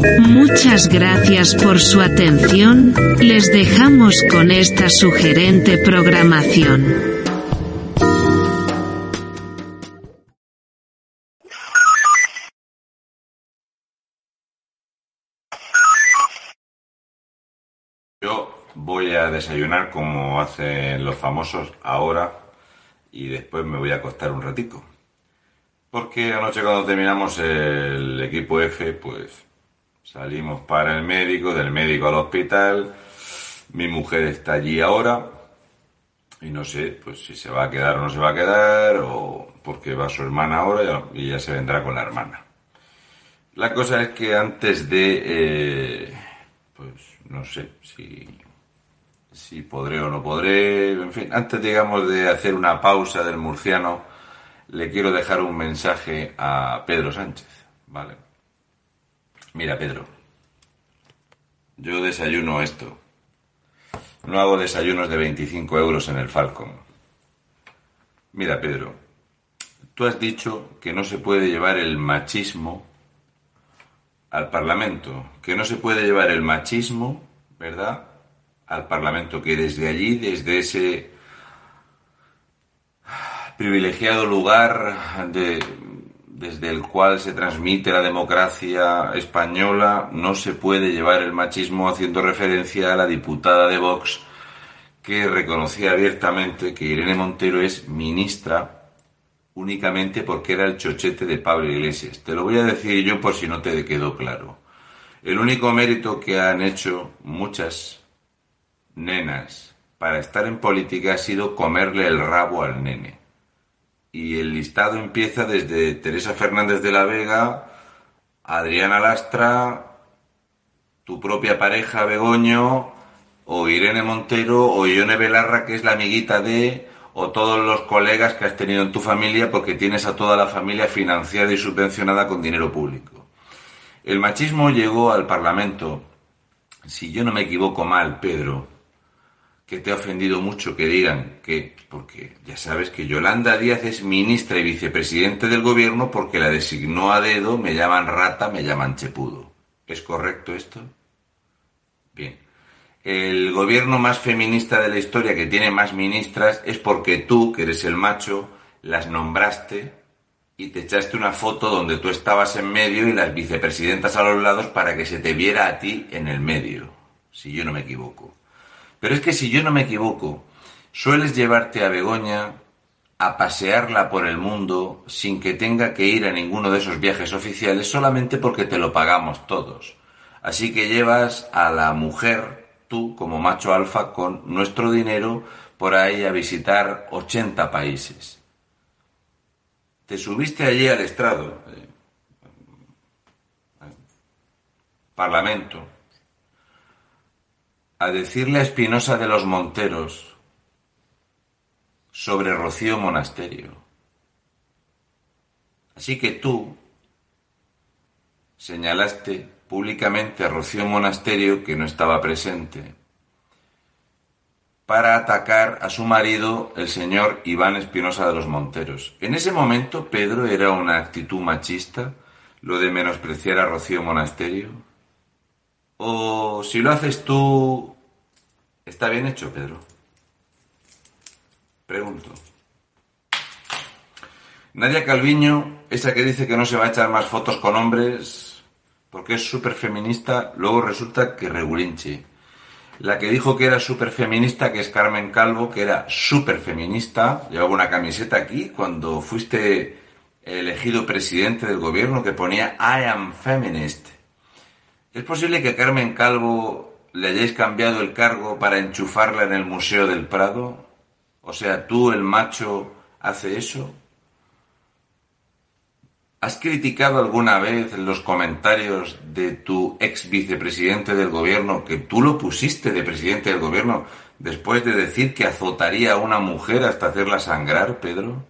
Muchas gracias por su atención, les dejamos con esta sugerente programación. Yo voy a desayunar como hacen los famosos ahora y después me voy a acostar un ratico. Porque anoche cuando terminamos el equipo F, pues salimos para el médico, del médico al hospital. Mi mujer está allí ahora y no sé pues si se va a quedar o no se va a quedar o porque va su hermana ahora y ya se vendrá con la hermana. La cosa es que antes de, eh, pues no sé si, si podré o no podré, en fin, antes digamos de hacer una pausa del murciano, le quiero dejar un mensaje a Pedro Sánchez, ¿vale? Mira, Pedro, yo desayuno esto. No hago desayunos de 25 euros en el Falcon. Mira, Pedro, tú has dicho que no se puede llevar el machismo al Parlamento, que no se puede llevar el machismo, ¿verdad? Al Parlamento, que desde allí, desde ese privilegiado lugar de, desde el cual se transmite la democracia española, no se puede llevar el machismo haciendo referencia a la diputada de Vox que reconocía abiertamente que Irene Montero es ministra únicamente porque era el chochete de Pablo Iglesias. Te lo voy a decir yo por si no te quedó claro. El único mérito que han hecho muchas nenas para estar en política ha sido comerle el rabo al nene. Y el listado empieza desde Teresa Fernández de la Vega, Adriana Lastra, tu propia pareja Begoño, o Irene Montero, o Ione Belarra, que es la amiguita de, o todos los colegas que has tenido en tu familia, porque tienes a toda la familia financiada y subvencionada con dinero público. El machismo llegó al Parlamento, si yo no me equivoco mal, Pedro, que te ha ofendido mucho que digan que, porque ya sabes que Yolanda Díaz es ministra y vicepresidente del gobierno porque la designó a dedo, me llaman rata, me llaman chepudo. ¿Es correcto esto? Bien. El gobierno más feminista de la historia, que tiene más ministras, es porque tú, que eres el macho, las nombraste y te echaste una foto donde tú estabas en medio y las vicepresidentas a los lados para que se te viera a ti en el medio, si yo no me equivoco. Pero es que si yo no me equivoco, sueles llevarte a Begoña a pasearla por el mundo sin que tenga que ir a ninguno de esos viajes oficiales solamente porque te lo pagamos todos. Así que llevas a la mujer, tú como macho alfa, con nuestro dinero por ahí a visitar 80 países. Te subiste allí al estrado, eh, Parlamento, a decirle a Espinosa de los Monteros sobre Rocío Monasterio. Así que tú señalaste públicamente a Rocío Monasterio que no estaba presente para atacar a su marido, el señor Iván Espinosa de los Monteros. En ese momento, Pedro, era una actitud machista, lo de menospreciar a Rocío Monasterio. O si lo haces tú, ¿está bien hecho, Pedro? Pregunto. Nadia Calviño, esa que dice que no se va a echar más fotos con hombres porque es súper feminista, luego resulta que regulinche. La que dijo que era súper feminista, que es Carmen Calvo, que era súper feminista, llevaba una camiseta aquí cuando fuiste elegido presidente del gobierno que ponía I am feminist. ¿Es posible que Carmen Calvo le hayáis cambiado el cargo para enchufarla en el Museo del Prado? O sea, tú, el macho, hace eso. ¿Has criticado alguna vez los comentarios de tu ex vicepresidente del gobierno que tú lo pusiste de presidente del gobierno después de decir que azotaría a una mujer hasta hacerla sangrar, Pedro?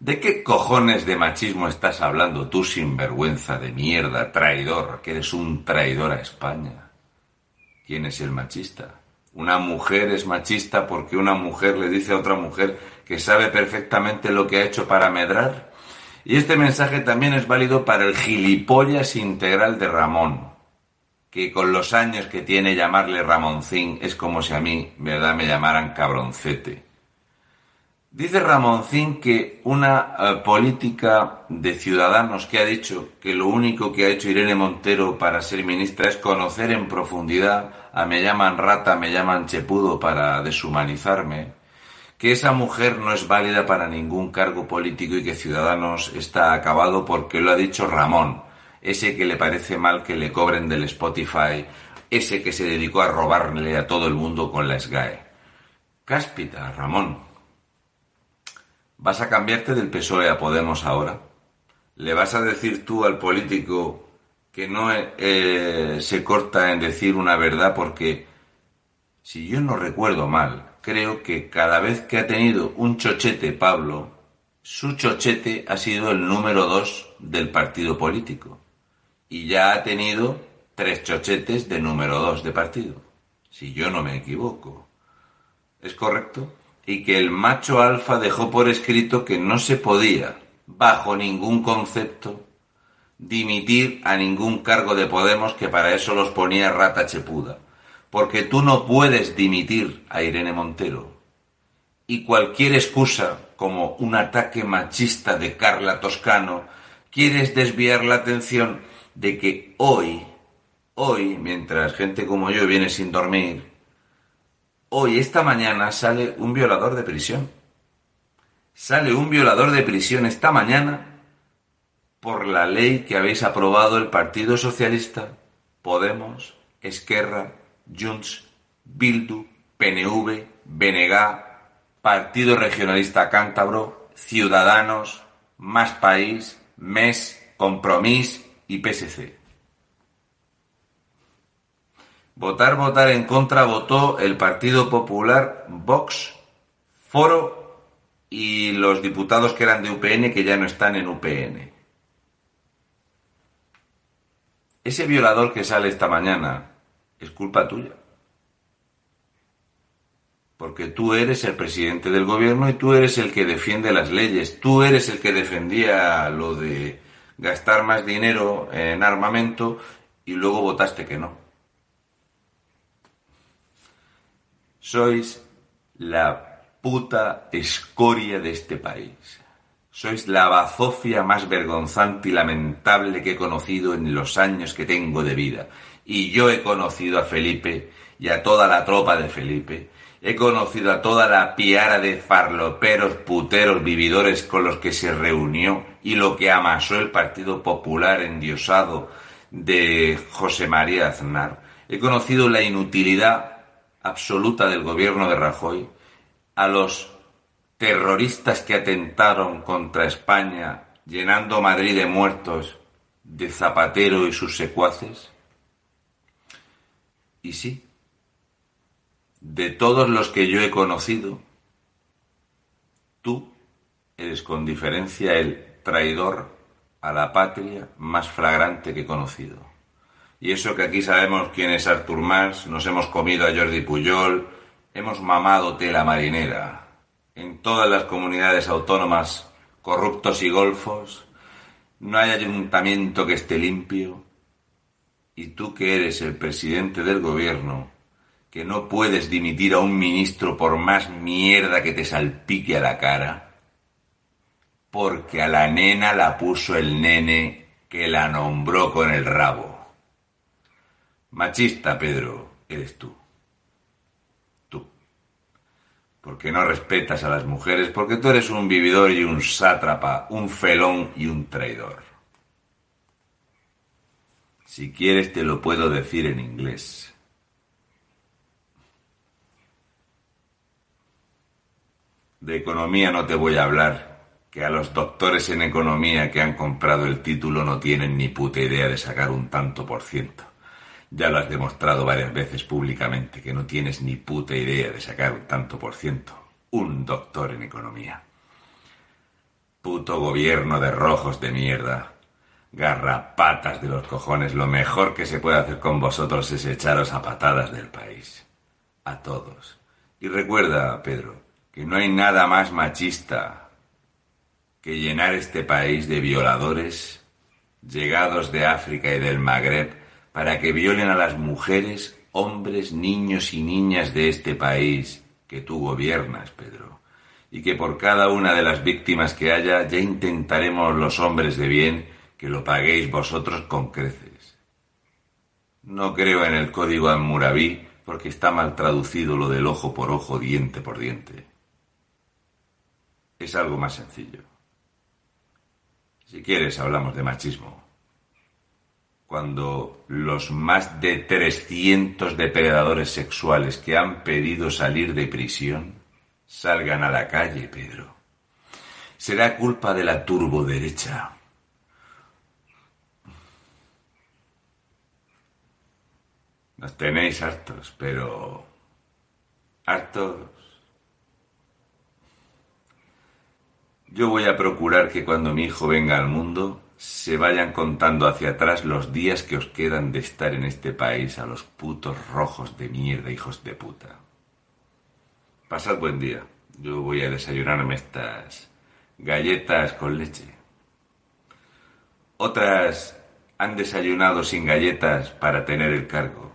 ¿De qué cojones de machismo estás hablando tú, sinvergüenza de mierda, traidor, que eres un traidor a España? ¿Quién es el machista? Una mujer es machista porque una mujer le dice a otra mujer que sabe perfectamente lo que ha hecho para medrar. Y este mensaje también es válido para el gilipollas integral de Ramón, que con los años que tiene llamarle Ramoncín es como si a mí, verdad, me llamaran cabroncete. Dice Ramoncín que una eh, política de ciudadanos que ha dicho que lo único que ha hecho Irene Montero para ser ministra es conocer en profundidad a me llaman rata, me llaman chepudo para deshumanizarme, que esa mujer no es válida para ningún cargo político y que Ciudadanos está acabado porque lo ha dicho Ramón, ese que le parece mal que le cobren del Spotify, ese que se dedicó a robarle a todo el mundo con la SGAE. Cáspita, Ramón. ¿Vas a cambiarte del PSOE a Podemos ahora? ¿Le vas a decir tú al político que no eh, se corta en decir una verdad porque, si yo no recuerdo mal, creo que cada vez que ha tenido un chochete Pablo, su chochete ha sido el número dos del partido político. Y ya ha tenido tres chochetes de número dos de partido. Si yo no me equivoco. ¿Es correcto? Y que el macho alfa dejó por escrito que no se podía, bajo ningún concepto, dimitir a ningún cargo de Podemos que para eso los ponía rata chepuda porque tú no puedes dimitir a Irene Montero. Y cualquier excusa, como un ataque machista de Carla Toscano, quieres desviar la atención de que hoy, hoy, mientras gente como yo viene sin dormir, hoy, esta mañana, sale un violador de prisión. Sale un violador de prisión esta mañana por la ley que habéis aprobado el Partido Socialista, Podemos, Esquerra Junts, Bildu, PNV, BNG, Partido Regionalista Cántabro, Ciudadanos, Más País, MES, Compromís y PSC. Votar, votar en contra votó el Partido Popular, Vox, Foro y los diputados que eran de UPN que ya no están en UPN. Ese violador que sale esta mañana es culpa tuya. Porque tú eres el presidente del gobierno y tú eres el que defiende las leyes. Tú eres el que defendía lo de gastar más dinero en armamento y luego votaste que no. Sois la puta escoria de este país. Sois la bazofia más vergonzante y lamentable que he conocido en los años que tengo de vida. Y yo he conocido a Felipe y a toda la tropa de Felipe. He conocido a toda la piara de farloperos, puteros, vividores con los que se reunió y lo que amasó el Partido Popular endiosado de José María Aznar. He conocido la inutilidad absoluta del gobierno de Rajoy, a los terroristas que atentaron contra España, llenando Madrid de muertos de Zapatero y sus secuaces, y sí, de todos los que yo he conocido, tú eres con diferencia el traidor a la patria más flagrante que he conocido. Y eso que aquí sabemos quién es Artur Mas, nos hemos comido a Jordi Pujol, hemos mamado tela marinera. En todas las comunidades autónomas, corruptos y golfos, no hay ayuntamiento que esté limpio. Y tú que eres el presidente del gobierno, que no puedes dimitir a un ministro por más mierda que te salpique a la cara, porque a la nena la puso el nene que la nombró con el rabo. Machista, Pedro, eres tú. Tú. Porque no respetas a las mujeres, porque tú eres un vividor y un sátrapa, un felón y un traidor. Si quieres te lo puedo decir en inglés. De economía no te voy a hablar, que a los doctores en economía que han comprado el título no tienen ni puta idea de sacar un tanto por ciento. Ya lo has demostrado varias veces públicamente, que no tienes ni puta idea de sacar un tanto por ciento. Un doctor en economía. Puto gobierno de rojos de mierda. Garrapatas de los cojones. Lo mejor que se puede hacer con vosotros es echaros a patadas del país. A todos. Y recuerda, Pedro, que no hay nada más machista que llenar este país de violadores llegados de África y del Magreb para que violen a las mujeres, hombres, niños y niñas de este país que tú gobiernas, Pedro. Y que por cada una de las víctimas que haya ya intentaremos los hombres de bien que lo paguéis vosotros con creces. No creo en el código Hammurabi porque está mal traducido lo del ojo por ojo, diente por diente es algo más sencillo. Si quieres, hablamos de machismo. Cuando los más de 300 depredadores sexuales que han pedido salir de prisión salgan a la calle, Pedro. Será culpa de la turboderecha. Nos tenéis hartos, pero... hartos Yo voy a procurar que cuando mi hijo venga al mundo se vayan contando hacia atrás los días que os quedan de estar en este país a los putos rojos de mierda, hijos de puta. Pasad buen día. Yo voy a desayunarme estas galletas con leche. Otras han desayunado sin galletas para tener el cargo.